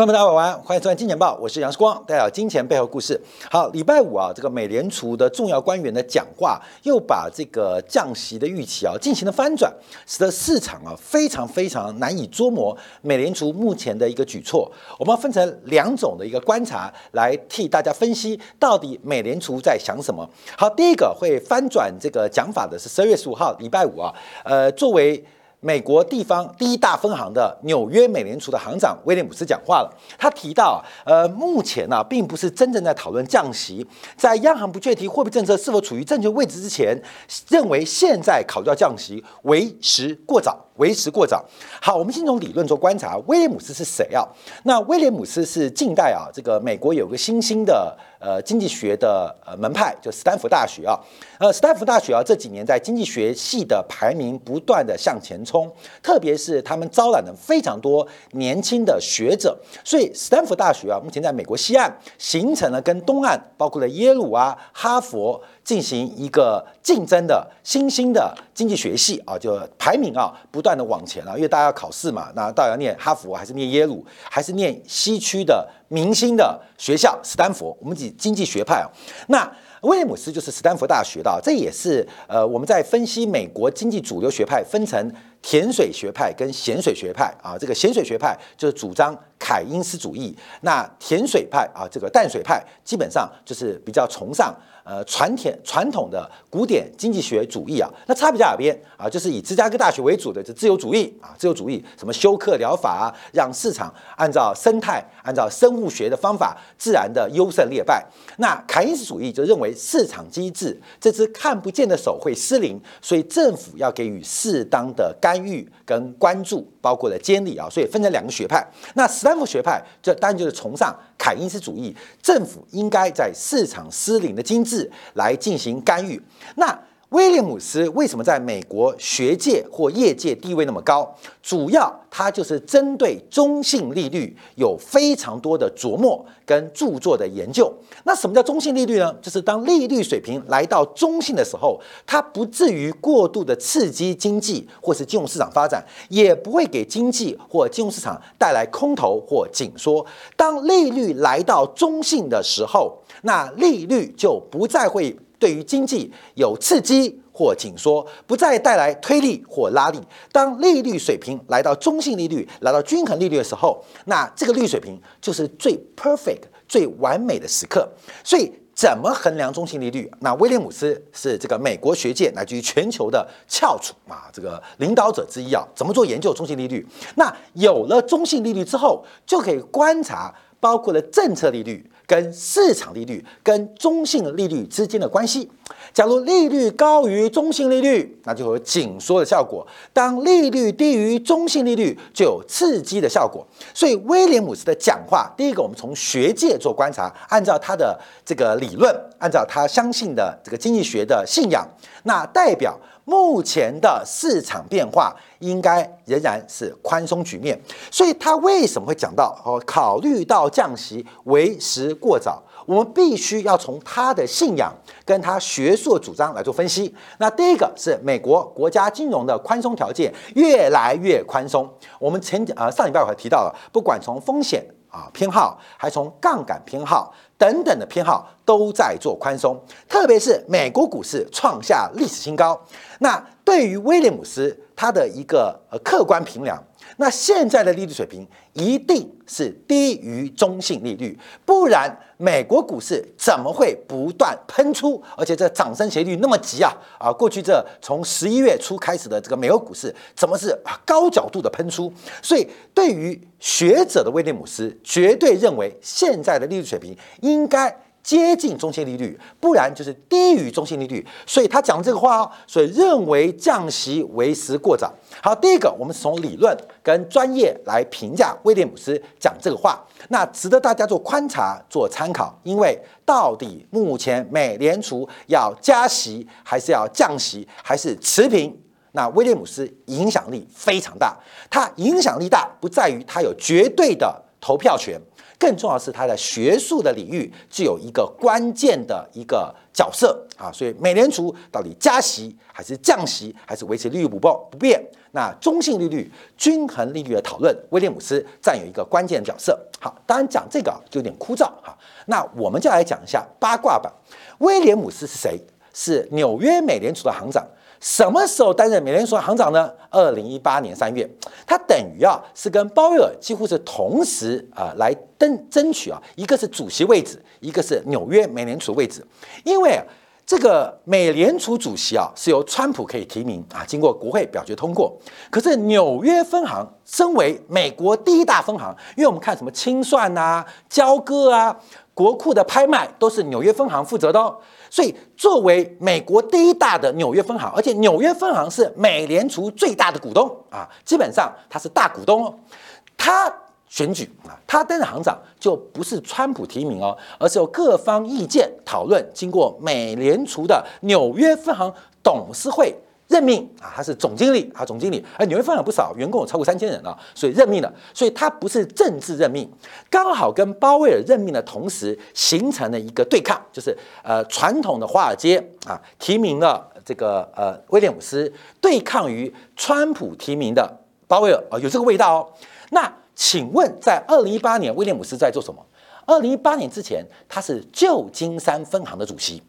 朋友们，大家晚安，欢迎收看《金钱报》，我是杨世光，带来金钱背后故事。好，礼拜五啊，这个美联储的重要官员的讲话，又把这个降息的预期啊进行了翻转，使得市场啊非常非常难以捉摸美联储目前的一个举措。我们要分成两种的一个观察来替大家分析，到底美联储在想什么。好，第一个会翻转这个讲法的是十二月十五号礼拜五啊，呃，作为。美国地方第一大分行的纽约美联储的行长威廉姆斯讲话了。他提到，呃，目前呢，并不是真正在讨论降息，在央行不确定货币政策是否处于正确位置之前，认为现在考虑到降息为时过早，为时过早。好，我们先从理论做观察，威廉姆斯是谁啊？那威廉姆斯是近代啊，这个美国有个新兴的。呃，经济学的呃门派就斯坦福大学啊，呃，斯坦福大学啊这几年在经济学系的排名不断的向前冲，特别是他们招揽了非常多年轻的学者，所以斯坦福大学啊目前在美国西岸形成了跟东岸包括了耶鲁啊、哈佛进行一个竞争的新兴的经济学系啊，就排名啊不断的往前啊，因为大家要考试嘛，那到底要念哈佛还是念耶鲁，还是念西区的？明星的学校，斯坦福，我们以经济学派啊，那威廉姆斯就是斯坦福大学的，这也是呃我们在分析美国经济主流学派分成甜水学派跟咸水学派啊，这个咸水学派就是主张凯因斯主义，那甜水派啊，这个淡水派基本上就是比较崇尚。呃，传统传统的古典经济学主义啊，那差别在哪边啊？就是以芝加哥大学为主的这自由主义啊，自由主义什么休克疗法啊，让市场按照生态、按照生物学的方法，自然的优胜劣败。那凯因斯主义就认为市场机制这只看不见的手会失灵，所以政府要给予适当的干预跟关注，包括了监理啊，所以分成两个学派。那斯坦福学派这当然就是崇尚。凯因斯主义，政府应该在市场失灵的机制来进行干预。那威廉姆斯为什么在美国学界或业界地位那么高？主要他就是针对中性利率有非常多的琢磨跟著作的研究。那什么叫中性利率呢？就是当利率水平来到中性的时候，它不至于过度的刺激经济或是金融市场发展，也不会给经济或金融市场带来空头或紧缩。当利率来到中性的时候，那利率就不再会。对于经济有刺激或紧缩，不再带来推力或拉力。当利率水平来到中性利率、来到均衡利率的时候，那这个利率水平就是最 perfect、最完美的时刻。所以，怎么衡量中性利率？那威廉姆斯是这个美国学界乃至于全球的翘楚啊，这个领导者之一啊。怎么做研究中性利率？那有了中性利率之后，就可以观察包括了政策利率。跟市场利率、跟中性利率之间的关系，假如利率高于中性利率，那就有紧缩的效果；当利率低于中性利率，就有刺激的效果。所以威廉姆斯的讲话，第一个我们从学界做观察，按照他的这个理论，按照他相信的这个经济学的信仰，那代表。目前的市场变化应该仍然是宽松局面，所以他为什么会讲到哦？考虑到降息为时过早，我们必须要从他的信仰跟他学术主张来做分析。那第一个是美国国家金融的宽松条件越来越宽松，我们前呃上礼拜我还提到了，不管从风险。啊，偏好还从杠杆偏好等等的偏好都在做宽松，特别是美国股市创下历史新高。那对于威廉姆斯他的一个呃客观评量。那现在的利率水平一定是低于中性利率，不然美国股市怎么会不断喷出？而且这涨升斜率那么急啊！啊，过去这从十一月初开始的这个美国股市，怎么是高角度的喷出？所以，对于学者的威廉姆斯，绝对认为现在的利率水平应该。接近中性利率，不然就是低于中性利率。所以他讲这个话哦，所以认为降息为时过早。好，第一个，我们从理论跟专业来评价威廉姆斯讲这个话，那值得大家做观察、做参考。因为到底目前美联储要加息，还是要降息，还是持平？那威廉姆斯影响力非常大，他影响力大不在于他有绝对的。投票权。更重要的是，他在学术的领域具有一个关键的一个角色啊，所以美联储到底加息还是降息，还是维持利率不变不变？那中性利率、均衡利率的讨论，威廉姆斯占有一个关键的角色。好，当然讲这个就有点枯燥哈。那我们就来讲一下八卦版，威廉姆斯是谁？是纽约美联储的行长。什么时候担任美联储行长呢？二零一八年三月，他等于啊是跟鲍威尔几乎是同时啊来争争取啊，一个是主席位置，一个是纽约美联储位置。因为这个美联储主席啊是由川普可以提名啊，经过国会表决通过。可是纽约分行身为美国第一大分行，因为我们看什么清算啊、交割啊、国库的拍卖都是纽约分行负责的哦。所以，作为美国第一大的纽约分行，而且纽约分行是美联储最大的股东啊，基本上他是大股东哦。他选举啊，他担任行长就不是川普提名哦，而是由各方意见讨论，经过美联储的纽约分行董事会。任命啊，他是总经理啊，总经理，而纽约分行不少，员工有超过三千人啊，所以任命了，所以他不是政治任命，刚好跟鲍威尔任命的同时形成了一个对抗，就是呃传统的华尔街啊提名了这个呃威廉姆斯，对抗于川普提名的鲍威尔啊，有这个味道哦。那请问，在二零一八年，威廉姆斯在做什么？二零一八年之前，他是旧金山分行的主席。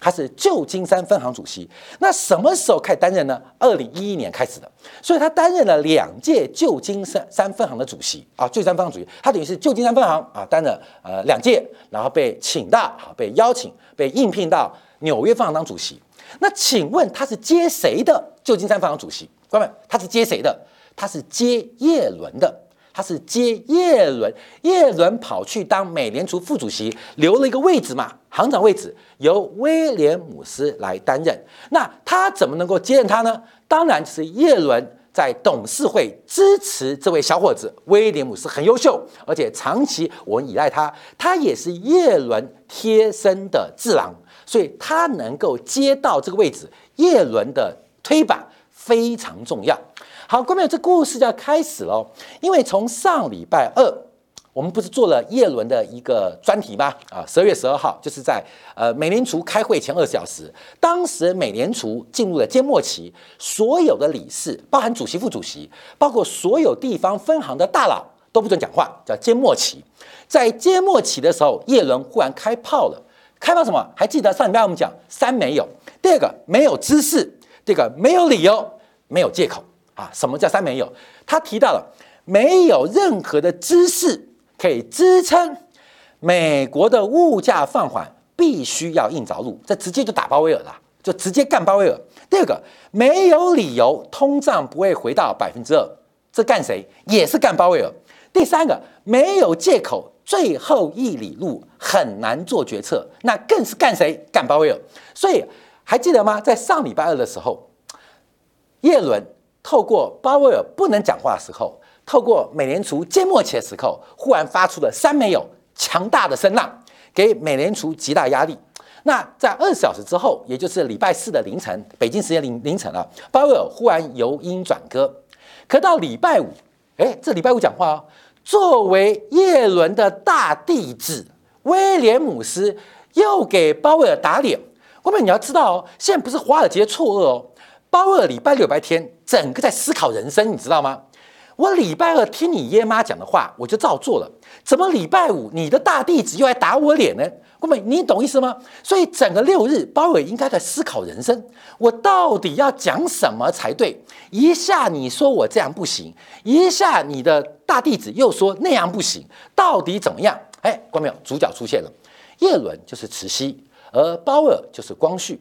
他是旧金山分行主席，那什么时候开始担任呢？二零一一年开始的，所以他担任了两届旧金山三分行的主席啊，旧金山分行主席，他等于是旧金山分行啊担任呃两届，然后被请到啊，被邀请，被应聘到纽约分行当主席。那请问他是接谁的旧金山分行主席？各位，他是接谁的？他是接叶伦的。他是接叶伦，叶伦跑去当美联储副主席，留了一个位置嘛，行长位置由威廉姆斯来担任。那他怎么能够接任他呢？当然是叶伦在董事会支持这位小伙子，威廉姆斯很优秀，而且长期我们依赖他，他也是叶伦贴身的智囊，所以他能够接到这个位置，叶伦的推板非常重要。好，各位朋友，这故事就要开始喽。因为从上礼拜二，我们不是做了叶伦的一个专题吗？啊，十二月十二号，就是在呃美联储开会前二十小时，当时美联储进入了缄默期，所有的理事，包含主席、副主席，包括所有地方分行的大佬都不准讲话，叫缄默期。在缄默期的时候，叶伦忽然开炮了。开炮什么？还记得上礼拜我们讲三没有，第二个没有知识，第二个没有理由，没有借口。啊，什么叫三没有？他提到了没有任何的知识可以支撑美国的物价放缓，必须要硬着陆，这直接就打鲍威尔了，就直接干鲍威尔。第二个，没有理由通胀不会回到百分之二，这干谁？也是干鲍威尔。第三个，没有借口，最后一里路很难做决策，那更是干谁？干鲍威尔。所以还记得吗？在上礼拜二的时候，耶伦。透过鲍威尔不能讲话的时候，透过美联储缄默期的时候，忽然发出了三没有强大的声浪，给美联储极大压力。那在二十小时之后，也就是礼拜四的凌晨，北京时间凌凌晨了，鲍威尔忽然由阴转歌。可到礼拜五，哎，这礼拜五讲话哦，作为叶伦的大弟子威廉姆斯又给鲍威尔打脸。各位你要知道哦，现在不是华尔街错愕哦。鲍威尔礼拜六、礼拜天，整个在思考人生，你知道吗？我礼拜二听你爷妈讲的话，我就照做了。怎么礼拜五你的大弟子又来打我脸呢？各位，你懂意思吗？所以整个六日，鲍威尔应该在思考人生：我到底要讲什么才对？一下你说我这样不行，一下你的大弟子又说那样不行，到底怎么样？哎，观众朋友，主角出现了，叶伦就是慈禧，而鲍威尔就是光绪。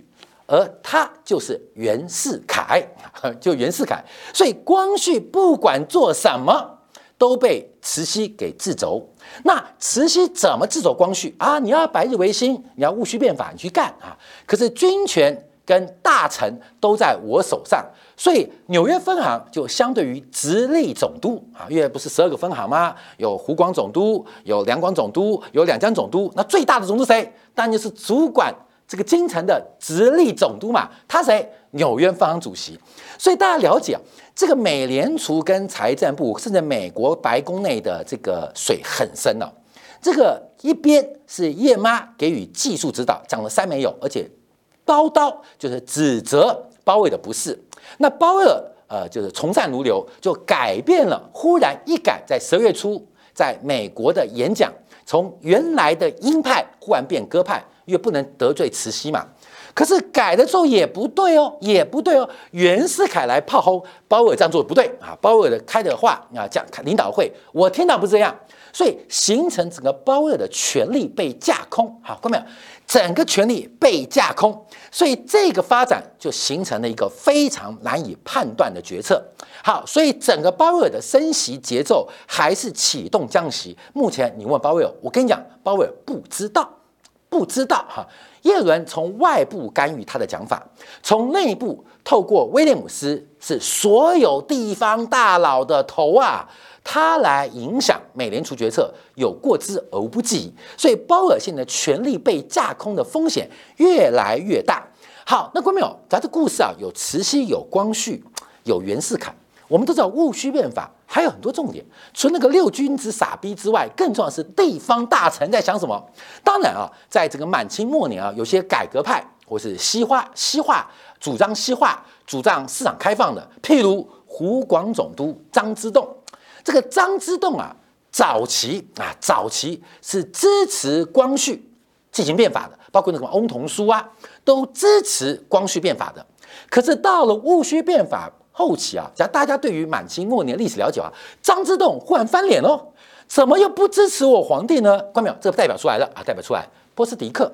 而他就是袁世凯，就袁世凯，所以光绪不管做什么都被慈禧给制肘。那慈禧怎么制肘光绪啊？你要百日维新，你要戊戌变法，你去干啊！可是军权跟大臣都在我手上，所以纽约分行就相对于直隶总督啊，因为不是十二个分行吗？有湖广总督，有两广总督，有两江总督，那最大的总督谁？当然是主管。这个京城的直隶总督嘛，他谁？纽约方行主席。所以大家了解啊，这个美联储跟财政部，甚至美国白宫内的这个水很深了。这个一边是叶妈给予技术指导，讲了三没有，而且刀刀就是指责鲍威尔的不是。那鲍威尔呃就是从善如流，就改变了，忽然一改，在十月初在美国的演讲，从原来的鹰派忽然变鸽派，因为不能得罪慈禧嘛。可是改了之后也不对哦，也不对哦。袁世凯来炮轰鲍威尔这样做不对啊，鲍威尔的开的话啊讲领导会，我听到不是这样。所以形成整个鲍威尔的权力被架空，好，看到没有？整个权力被架空，所以这个发展就形成了一个非常难以判断的决策。好，所以整个鲍威尔的升息节奏还是启动降息。目前你问鲍威尔，我跟你讲，鲍威尔不知道，不知道哈。耶伦从外部干预他的讲法，从内部透过威廉姆斯是所有地方大佬的头啊。他来影响美联储决策，有过之而无不及，所以鲍尔现在权力被架空的风险越来越大。好，那观众朋友，咱这故事啊，有慈禧，有光绪，有袁世凯，我们都知道戊戌变法还有很多重点。除了那个六君子傻逼之外，更重要的是地方大臣在想什么。当然啊，在这个满清末年啊，有些改革派或是西化、西化主张西化、主张市场开放的，譬如湖广总督张之洞。这个张之洞啊，早期啊，早期是支持光绪进行变法的，包括那个翁同书啊，都支持光绪变法的。可是到了戊戌变法后期啊，只要大家对于满清末年历史了解啊，张之洞忽然翻脸喽，怎么又不支持我皇帝呢？关淼，这个代表出来了啊，代表出来，波斯迪克、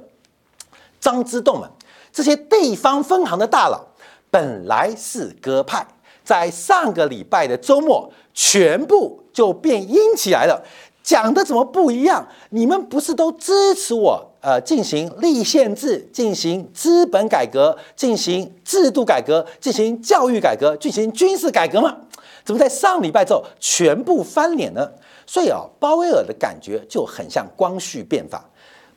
张之洞们这些地方分行的大佬，本来是鸽派。在上个礼拜的周末，全部就变阴起来了。讲的怎么不一样？你们不是都支持我呃进行立宪制、进行资本改革、进行制度改革、进行教育改革、进行军事改革吗？怎么在上礼拜之后全部翻脸呢？所以啊，鲍威尔的感觉就很像光绪变法，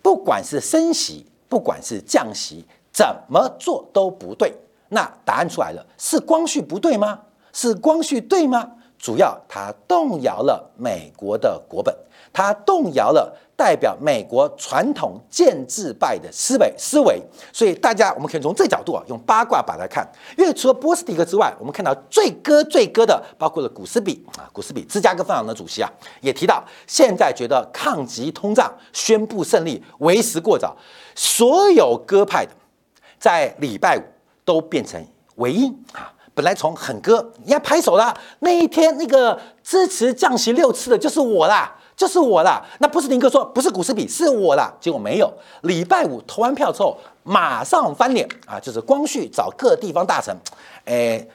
不管是升息，不管是降息，怎么做都不对。那答案出来了，是光绪不对吗？是光绪对吗？主要他动摇了美国的国本，他动摇了代表美国传统建制派的思维思维。所以大家我们可以从这角度啊，用八卦把它看。因为除了波斯蒂克之外，我们看到最割最割的，包括了古斯比啊，古斯比芝加哥分行的主席啊，也提到现在觉得抗击通胀宣布胜利为时过早。所有鸽派的在礼拜五。都变成唯一啊！本来从很歌，你要拍手啦。那一天那个支持降息六次的就是我啦，就是我啦。那不是林哥说，不是股市比，是我啦。结果没有。礼拜五投完票之后，马上翻脸啊！就是光绪找各地方大臣，哎，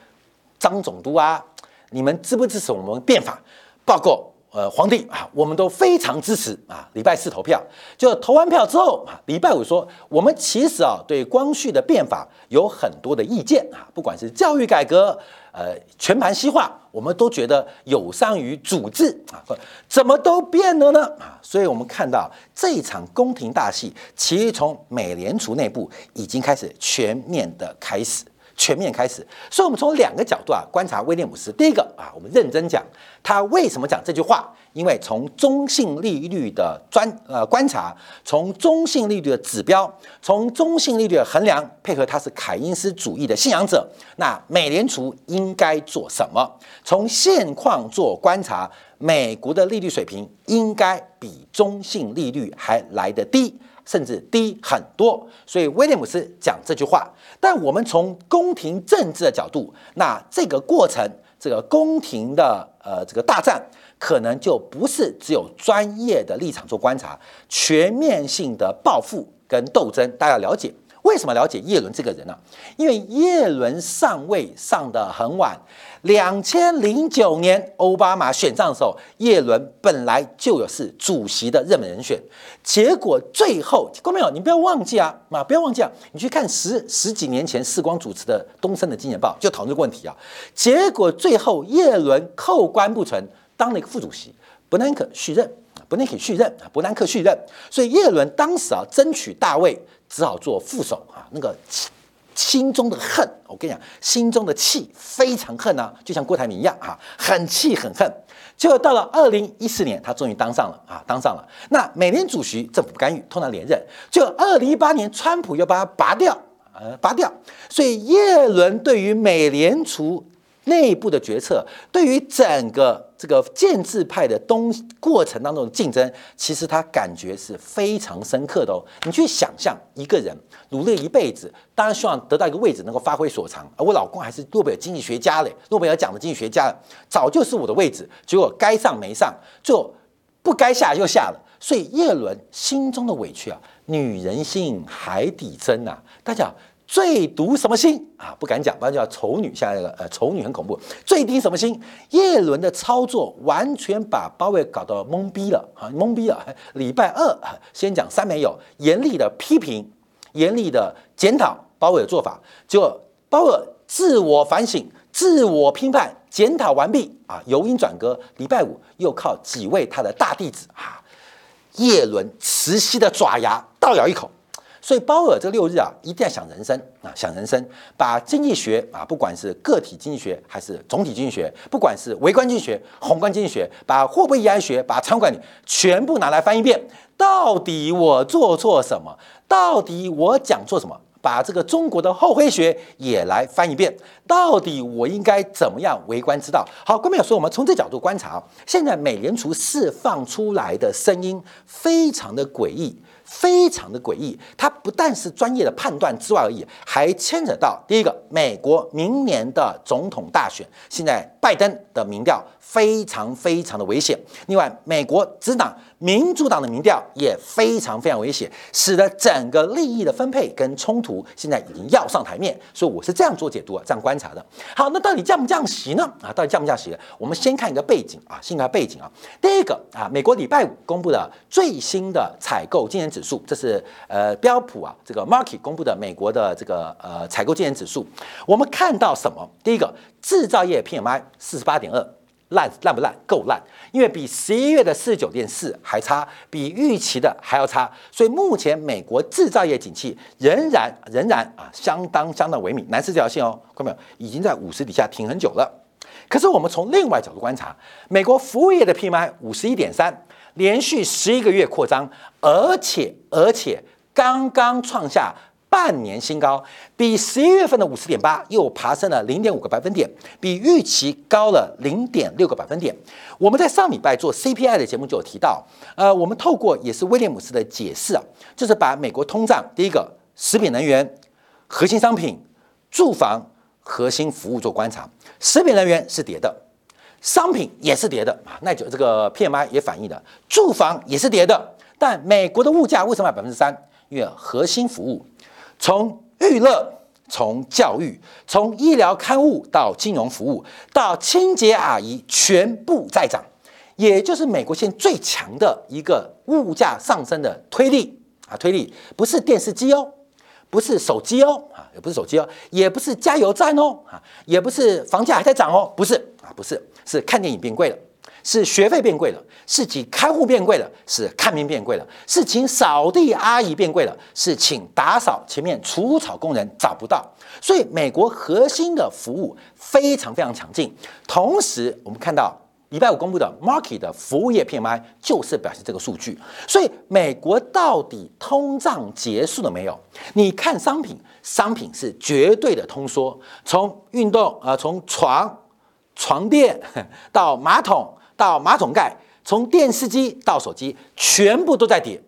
张总督啊，你们支不支持我们变法？报告。呃，皇帝啊，我们都非常支持啊。礼拜四投票，就投完票之后啊，礼拜五说，我们其实啊，对光绪的变法有很多的意见啊，不管是教育改革，呃，全盘西化，我们都觉得有伤于主治啊，怎么都变了呢啊？所以我们看到这一场宫廷大戏，其实从美联储内部已经开始全面的开始。全面开始，所以我们从两个角度啊观察威廉姆斯。第一个啊，我们认真讲他为什么讲这句话，因为从中性利率的专呃观察，从中性利率的指标，从中性利率的衡量，配合他是凯因斯主义的信仰者，那美联储应该做什么？从现况做观察，美国的利率水平应该比中性利率还来得低。甚至低很多，所以威廉姆斯讲这句话。但我们从宫廷政治的角度，那这个过程，这个宫廷的呃这个大战，可能就不是只有专业的立场做观察，全面性的报复跟斗争，大家了解。为什么了解叶伦这个人呢？因为叶伦上位上的很晚，两千零九年奥巴马选上的时候，叶伦本来就有是主席的热门人选，结果最后，各位朋友，你不要忘记啊，啊，不要忘记啊，你去看十十几年前世光主持的东森的《金钱报》，就讨论这个问题啊，结果最后叶伦扣关不存，当了一个副主席，伯南克续任，伯南克续任伯南克续任，所以叶伦当时啊争取大位。只好做副手啊，那个心中的恨，我跟你讲，心中的气非常恨啊，就像郭台铭一样啊，很气很恨。结果到了二零一四年，他终于当上了啊，当上了。那美联储席政府干预，通常连任。就二零一八年，川普又把他拔掉，呃，拔掉。所以耶伦对于美联储。内部的决策对于整个这个建制派的东过程当中的竞争，其实他感觉是非常深刻的哦。你去想象一个人努力一辈子，当然希望得到一个位置，能够发挥所长。而我老公还是诺贝尔经济学家嘞，诺贝尔奖的经济学家，早就是我的位置，结果该上没上，就不该下又下了。所以叶伦心中的委屈啊，女人心海底针呐，大家。最毒什么心啊？不敢讲，不然叫丑女。现在那个呃，丑女很恐怖。最低什么心？叶伦的操作完全把鲍威搞到懵逼了啊，懵逼了。礼拜二先讲三没有，严厉的批评，严厉的检讨鲍威的做法。结果鲍威自我反省、自我批判、检讨完毕啊，由因转歌。礼拜五又靠几位他的大弟子啊，叶伦慈禧的爪牙倒咬一口。所以鲍尔这六日啊，一定要想人生啊，想人生，把经济学啊，不管是个体经济学还是总体经济学，不管是微观经济学、宏观经济学，把货币安学、把仓管理全部拿来翻一遍。到底我做错什么？到底我讲错什么？把这个中国的后黑学也来翻一遍。到底我应该怎么样为官之道？好，关面说，我们从这角度观察，现在美联储释放出来的声音非常的诡异。非常的诡异，它不但是专业的判断之外而已，还牵扯到第一个，美国明年的总统大选，现在拜登的民调非常非常的危险。另外，美国执党民主党的民调也非常非常危险，使得整个利益的分配跟冲突现在已经要上台面。所以我是这样做解读啊，这样观察的。好，那到底降不降息呢？啊，到底降不降息？我们先看一个背景啊，先看背景啊。第一个啊，美国礼拜五公布的最新的采购经验指数，这是呃标普啊这个 Market 公布的美国的这个呃采购经验指数。我们看到什么？第一个，制造业 PMI 四十八点二。烂烂不烂？够烂，因为比十一月的四十九点四还差，比预期的还要差。所以目前美国制造业景气仍然仍然啊，相当相当萎靡。蓝色这条线哦，看到没有？已经在五十底下停很久了。可是我们从另外角度观察，美国服务业的 PMI 五十一点三，连续十一个月扩张，而且而且刚刚创下。半年新高，比十一月份的五十点八又爬升了零点五个百分点，比预期高了零点六个百分点。我们在上礼拜做 CPI 的节目就有提到，呃，我们透过也是威廉姆斯的解释啊，就是把美国通胀第一个食品能源、核心商品、住房、核心服务做观察，食品能源是跌的，商品也是跌的啊，那就这个 PMI 也反映的，住房也是跌的，但美国的物价为什么百分之三？因为核心服务。从娱乐、从教育、从医疗刊物到金融服务，到清洁阿姨，全部在涨，也就是美国现在最强的一个物价上升的推力啊！推力不是电视机哦，不是手机哦，啊，也不是手机哦，也不是加油站哦，啊，也不是房价还在涨哦，不是啊，不是，是看电影变贵了。是学费变贵了，是请看护变贵了，是看病变贵了，是请扫地阿姨变贵了，是请打扫前面除草工人找不到，所以美国核心的服务非常非常强劲。同时，我们看到礼拜五公布的 Market 的服务业 PMI 就是表示这个数据。所以，美国到底通胀结束了没有？你看商品，商品是绝对的通缩，从运动啊，从床、床垫 到马桶。到马桶盖，从电视机到手机，全部都在跌。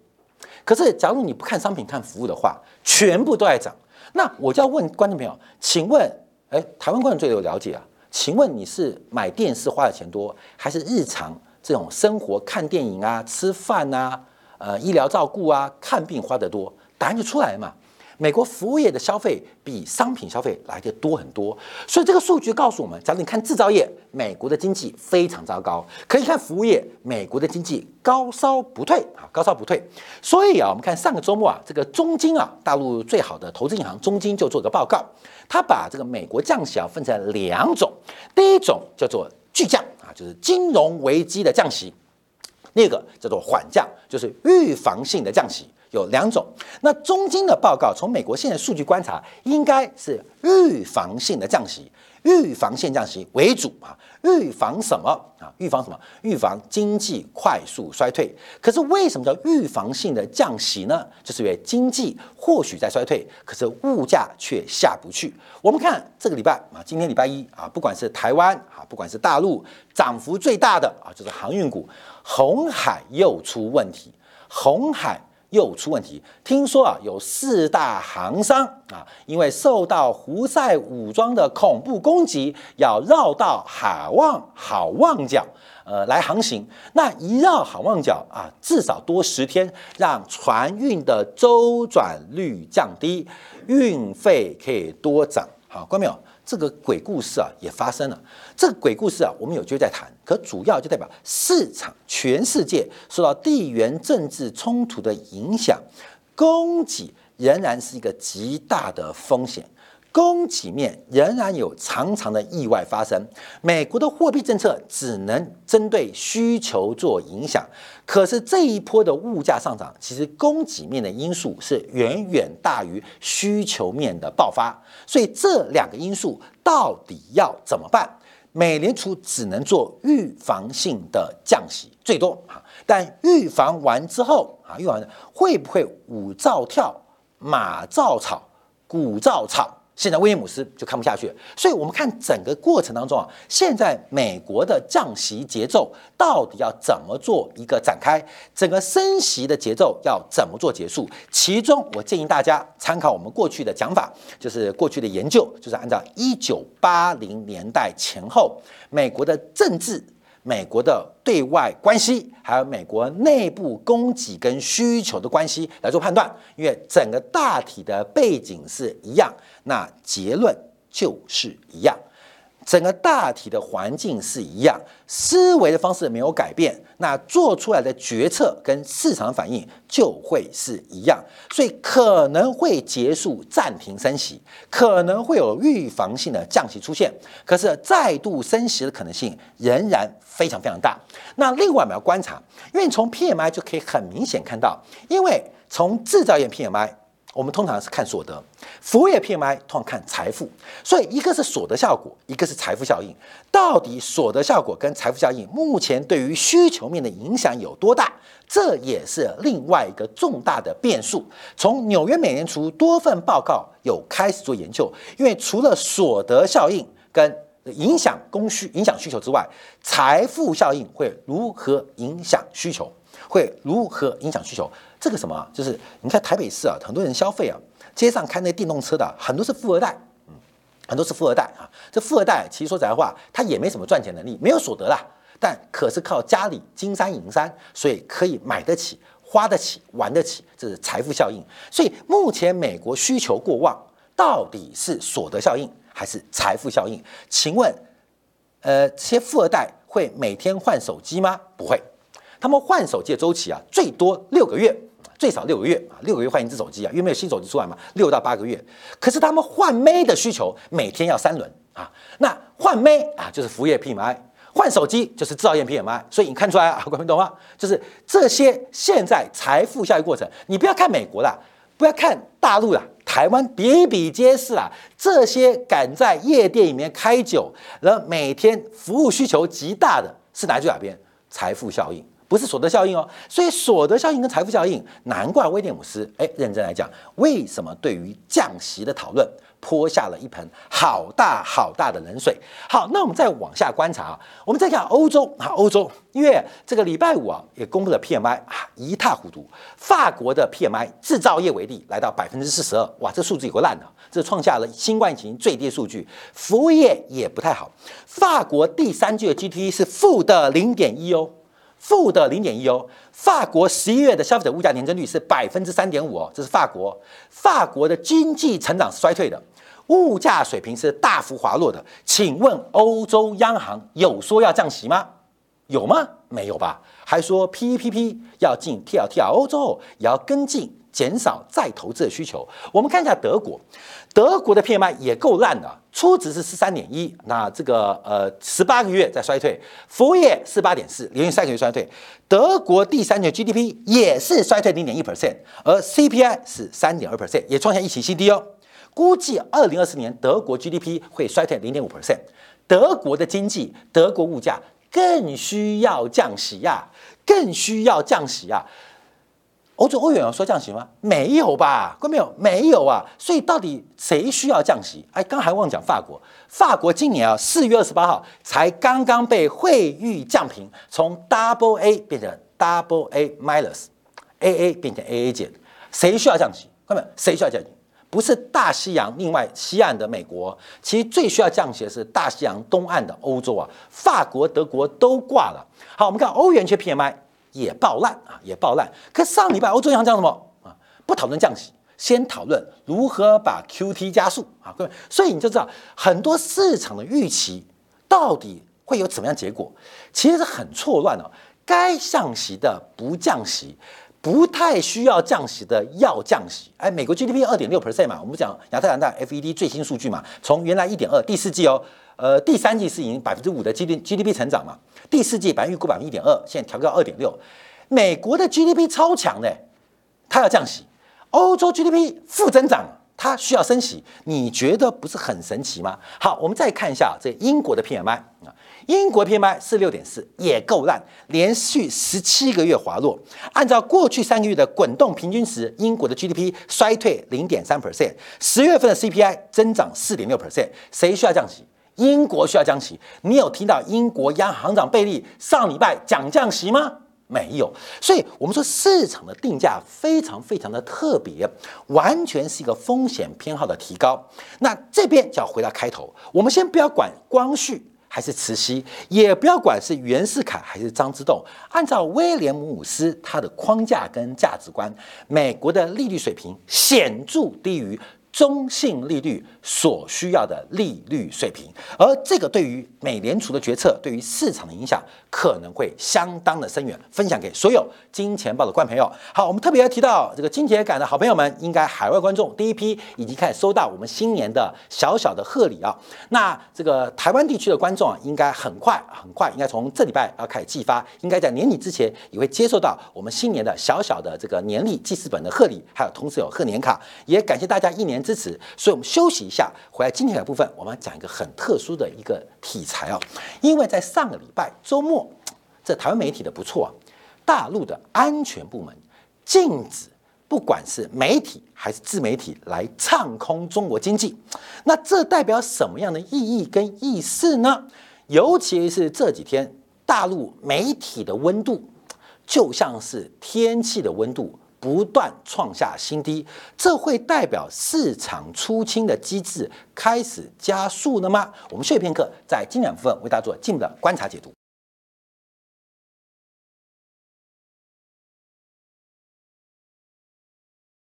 可是，假如你不看商品，看服务的话，全部都在涨。那我就要问观众朋友，请问，哎，台湾观众最有了解啊？请问你是买电视花的钱多，还是日常这种生活看电影啊、吃饭啊、呃医疗照顾啊、看病花的多？答案就出来了嘛。美国服务业的消费比商品消费来的多很多，所以这个数据告诉我们：，假如你看制造业，美国的经济非常糟糕；，可以看服务业，美国的经济高烧不退啊，高烧不退。所以啊，我们看上个周末啊，这个中金啊，大陆最好的投资银行中金就做个报告，他把这个美国降息啊分成两种，第一种叫做巨降啊，就是金融危机的降息；，另一个叫做缓降，就是预防性的降息。有两种。那中间的报告从美国现在数据观察，应该是预防性的降息。预防性降息为主啊，预防什么啊？预防什么？预防经济快速衰退。可是为什么叫预防性的降息呢？就是因为经济或许在衰退，可是物价却下不去。我们看这个礼拜啊，今天礼拜一啊，不管是台湾啊，不管是大陆，涨幅最大的啊，就是航运股，红海又出问题，红海。又出问题，听说啊，有四大航商啊，因为受到胡塞武装的恐怖攻击，要绕道海望好望角，呃，来航行。那一绕好望角啊，至少多十天，让船运的周转率降低，运费可以多涨。好，关没有？这个鬼故事啊，也发生了。这个鬼故事啊，我们有机会再谈。可主要就代表市场，全世界受到地缘政治冲突的影响，供给仍然是一个极大的风险。供给面仍然有常常的意外发生。美国的货币政策只能针对需求做影响，可是这一波的物价上涨，其实供给面的因素是远远大于需求面的爆发。所以这两个因素到底要怎么办？美联储只能做预防性的降息，最多啊。但预防完之后啊，预防会不会五照跳，马照草，股照草？现在威廉姆斯就看不下去，所以我们看整个过程当中啊，现在美国的降息节奏到底要怎么做一个展开，整个升息的节奏要怎么做结束？其中我建议大家参考我们过去的讲法，就是过去的研究，就是按照一九八零年代前后美国的政治。美国的对外关系，还有美国内部供给跟需求的关系来做判断，因为整个大体的背景是一样，那结论就是一样。整个大体的环境是一样，思维的方式没有改变，那做出来的决策跟市场反应就会是一样，所以可能会结束暂停升息，可能会有预防性的降息出现，可是再度升息的可能性仍然非常非常大。那另外我们要观察，因为从 PMI 就可以很明显看到，因为从制造业 PMI。我们通常是看所得，服务业 PMI 通常看财富，所以一个是所得效果，一个是财富效应。到底所得效果跟财富效应目前对于需求面的影响有多大？这也是另外一个重大的变数。从纽约美联储多份报告有开始做研究，因为除了所得效应跟影响供需、影响需求之外，财富效应会如何影响需求？会如何影响需求？这个什么，就是你看台北市啊，很多人消费啊，街上开那电动车的很多是富二代，嗯，很多是富二代啊。这富二代其实说实在话，他也没什么赚钱能力，没有所得啦，但可是靠家里金山银山，所以可以买得起、花得起、玩得起，这是财富效应。所以目前美国需求过旺，到底是所得效应还是财富效应？请问，呃，这些富二代会每天换手机吗？不会。他们换手机的周期啊，最多六个月，最少六个月啊，六个月换一只手机啊，因为没有新手机出来嘛，六到八个月。可是他们换妹的需求每天要三轮啊，那换妹啊就是服务业 PMI，换手机就是制造业 PMI，所以你看出来啊，各位懂吗？就是这些现在财富效益过程，你不要看美国啦，不要看大陆啦，台湾比比皆是啊。这些敢在夜店里面开酒，然后每天服务需求极大的是哪句哪边？财富效应。不是所得效应哦，所以所得效应跟财富效应，难怪威廉姆斯哎，认真来讲，为什么对于降息的讨论泼下了一盆好大好大的冷水？好，那我们再往下观察啊，我们再看欧洲啊，欧洲因为这个礼拜五啊也公布了 PMI 啊一塌糊涂，法国的 PMI 制造业为例来到百分之四十二，哇，这数字有个烂的，这创下了新冠疫情最低数据，服务业也不太好，法国第三季的 GDP 是负的零点一哦。负的零点一哦，法国十一月的消费者物价年增率是百分之三点五哦，这是法国，法国的经济成长是衰退的，物价水平是大幅滑落的。请问欧洲央行有说要降息吗？有吗？没有吧？还说 P P P 要进 T L T R O 之后也要跟进减少再投资的需求。我们看一下德国，德国的 PMI 也够烂的，初值是十三点一，那这个呃十八个月在衰退，服务业是八点四，连续三个月衰退。德国第三季 GDP 也是衰退零点一 percent，而 CPI 是三点二 percent，也创下疫情新低哦。估计二零二四年德国 GDP 会衰退零点五 percent。德国的经济，德国物价更需要降息呀，更需要降息呀。欧洲欧元有说降息吗？没有吧，关没有？没有啊。所以到底谁需要降息？哎，刚还忘讲法国，法国今年啊四月二十八号才刚刚被惠誉降评，从 Double A 变成 Double A minus，A A 变成 A A 减。谁需要降息？关没有？谁需要降息？不是大西洋另外西岸的美国，其实最需要降息的是大西洋东岸的欧洲啊，法国、德国都挂了。好，我们看欧元区 PMI 也爆烂啊，也爆烂。可上礼拜欧洲央行讲什么啊？不讨论降息，先讨论如何把 QT 加速啊，各位。所以你就知道很多市场的预期到底会有怎么样结果，其实是很错乱的。该降息的不降息。不太需要降息的要降息，哎，美国 GDP 二点六 percent 嘛，我们讲亚特兰大 FED 最新数据嘛，从原来一点二，第四季哦，呃，第三季是已经百分之五的 G D GDP 成长嘛，第四季百分预估百分之一点二，现在调高到二点六，美国的 GDP 超强的，它要降息，欧洲 GDP 负增长，它需要升息，你觉得不是很神奇吗？好，我们再看一下这英国的 PMI 啊。英国 PMI 是六点四，也够烂，连续十七个月滑落。按照过去三个月的滚动平均值，英国的 GDP 衰退零点三 percent，十月份的 CPI 增长四点六 percent。谁需要降息？英国需要降息。你有听到英国央行长贝利上礼拜讲降息吗？没有。所以，我们说市场的定价非常非常的特别，完全是一个风险偏好的提高。那这边就要回到开头，我们先不要管光绪。还是慈禧，也不要管是袁世凯还是张之洞，按照威廉姆斯他的框架跟价值观，美国的利率水平显著低于。中性利率所需要的利率水平，而这个对于美联储的决策，对于市场的影响可能会相当的深远。分享给所有金钱豹的观朋友。好，我们特别要提到这个金钱感的好朋友们，应该海外观众第一批已经开始收到我们新年的小小的贺礼啊。那这个台湾地区的观众啊，应该很快很快，应该从这礼拜要开始寄发，应该在年底之前也会接受到我们新年的小小的这个年历记事本的贺礼，还有同时有贺年卡。也感谢大家一年。支持，所以我们休息一下，回来今天的部分，我们讲一个很特殊的一个题材哦，因为在上个礼拜周末，这台湾媒体的不错啊，大陆的安全部门禁止不管是媒体还是自媒体来唱空中国经济，那这代表什么样的意义跟意思呢？尤其是这几天大陆媒体的温度，就像是天气的温度。不断创下新低，这会代表市场出清的机制开始加速了吗？我们休息片刻，在精讲部分为大家做进一步的观察解读。